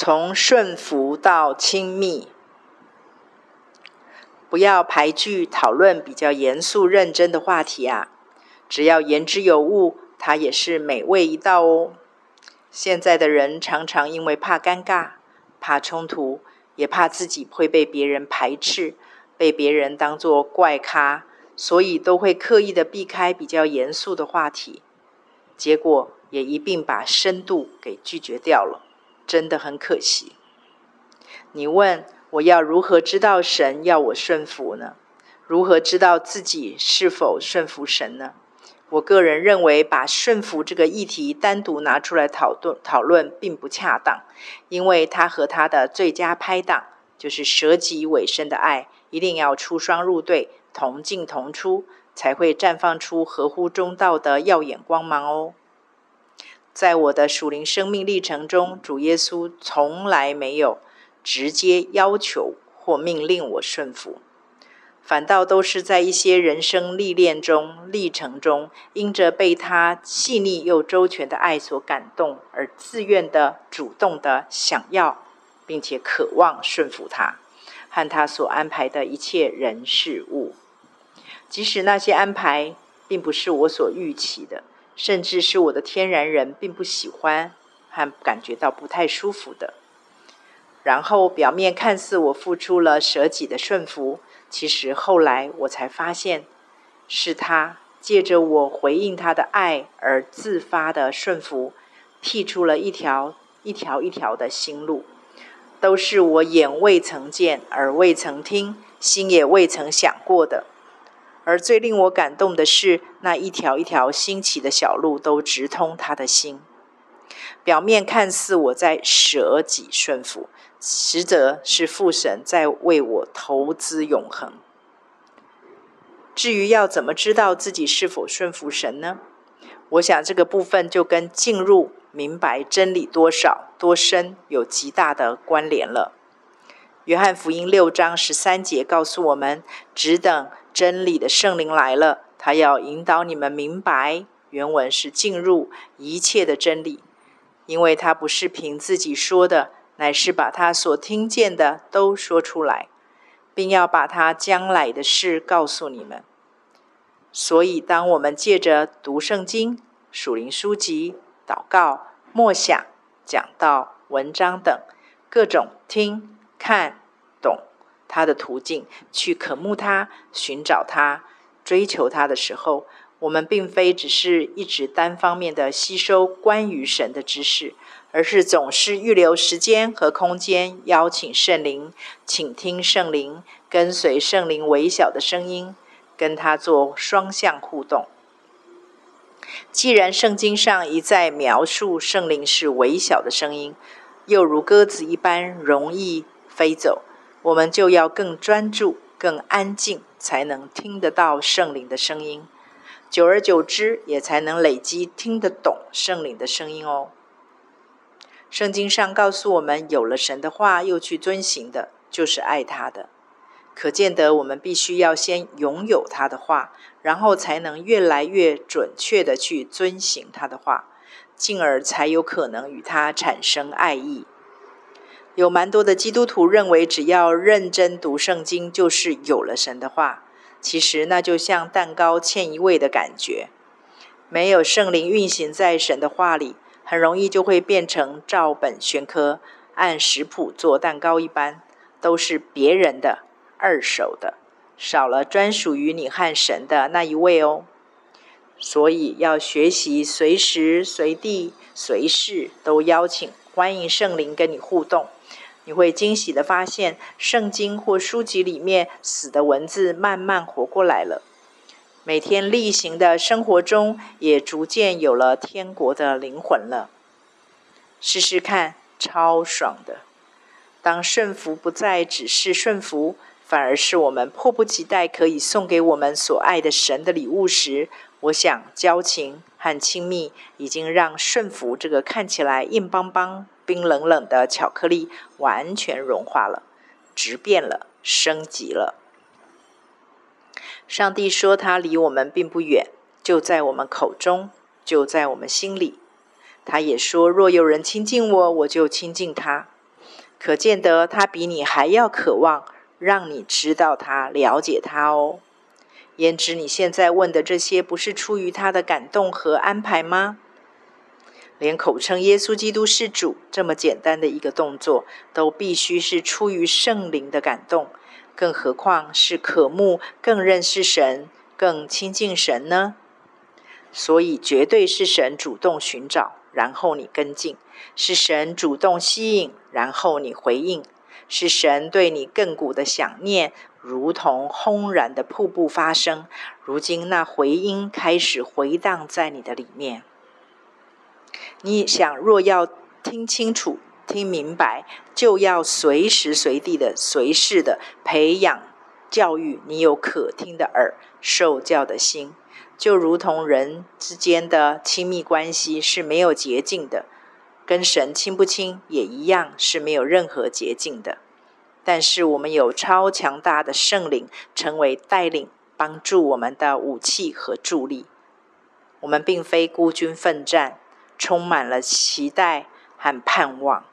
从顺服到亲密，不要排拒讨论比较严肃认真的话题啊！只要言之有物，它也是美味一道哦。现在的人常常因为怕尴尬、怕冲突，也怕自己会被别人排斥，被别人当作怪咖，所以都会刻意的避开比较严肃的话题，结果也一并把深度给拒绝掉了，真的很可惜。你问我要如何知道神要我顺服呢？如何知道自己是否顺服神呢？我个人认为，把顺服这个议题单独拿出来讨论讨论并不恰当，因为它和它的最佳拍档，就是舍己委身的爱，一定要出双入对，同进同出，才会绽放出合乎中道的耀眼光芒哦。在我的属灵生命历程中，主耶稣从来没有直接要求或命令我顺服。反倒都是在一些人生历练中、历程中，因着被他细腻又周全的爱所感动，而自愿的、主动的想要，并且渴望顺服他和他所安排的一切人事物。即使那些安排并不是我所预期的，甚至是我的天然人并不喜欢和感觉到不太舒服的。然后表面看似我付出了舍己的顺服。其实后来我才发现，是他借着我回应他的爱而自发的顺服，辟出了一条一条一条的新路，都是我眼未曾见、耳未曾听、心也未曾想过的。而最令我感动的是，那一条一条新起的小路都直通他的心。表面看似我在舍己顺服。实则是父神在为我投资永恒。至于要怎么知道自己是否顺服神呢？我想这个部分就跟进入明白真理多少多深有极大的关联了。约翰福音六章十三节告诉我们：只等真理的圣灵来了，他要引导你们明白。原文是进入一切的真理，因为他不是凭自己说的。乃是把他所听见的都说出来，并要把他将来的事告诉你们。所以，当我们借着读圣经、属灵书籍、祷告、默想、讲道、文章等各种听、看、他的途径，去渴慕他、寻找他、追求他的时候，我们并非只是一直单方面的吸收关于神的知识。而是总是预留时间和空间，邀请圣灵，倾听圣灵，跟随圣灵微小的声音，跟他做双向互动。既然圣经上一再描述圣灵是微小的声音，又如鸽子一般容易飞走，我们就要更专注、更安静，才能听得到圣灵的声音。久而久之，也才能累积听得懂圣灵的声音哦。圣经上告诉我们，有了神的话又去遵行的，就是爱他的。可见得我们必须要先拥有他的话，然后才能越来越准确地去遵行他的话，进而才有可能与他产生爱意。有蛮多的基督徒认为，只要认真读圣经，就是有了神的话。其实那就像蛋糕欠一味的感觉，没有圣灵运行在神的话里。很容易就会变成照本宣科，按食谱做蛋糕一般，都是别人的二手的，少了专属于你和神的那一位哦。所以要学习随时随地随时都邀请欢迎圣灵跟你互动，你会惊喜的发现，圣经或书籍里面死的文字慢慢活过来了。每天例行的生活中，也逐渐有了天国的灵魂了。试试看，超爽的！当顺服不再只是顺服，反而是我们迫不及待可以送给我们所爱的神的礼物时，我想交情和亲密已经让顺服这个看起来硬邦邦、冰冷冷的巧克力完全融化了，质变了，升级了。上帝说：“他离我们并不远，就在我们口中，就在我们心里。”他也说：“若有人亲近我，我就亲近他。”可见得他比你还要渴望让你知道他、了解他哦。焉知你现在问的这些不是出于他的感动和安排吗？连口称耶稣基督是主这么简单的一个动作，都必须是出于圣灵的感动，更何况是渴慕更认识神、更亲近神呢？所以，绝对是神主动寻找，然后你跟进；是神主动吸引，然后你回应；是神对你亘古的想念。如同轰然的瀑布发生，如今那回音开始回荡在你的里面。你想，若要听清楚、听明白，就要随时随地的、随时的培养、教育你有可听的耳、受教的心。就如同人之间的亲密关系是没有捷径的，跟神亲不亲也一样是没有任何捷径的。但是我们有超强大的圣灵，成为带领、帮助我们的武器和助力。我们并非孤军奋战，充满了期待和盼望。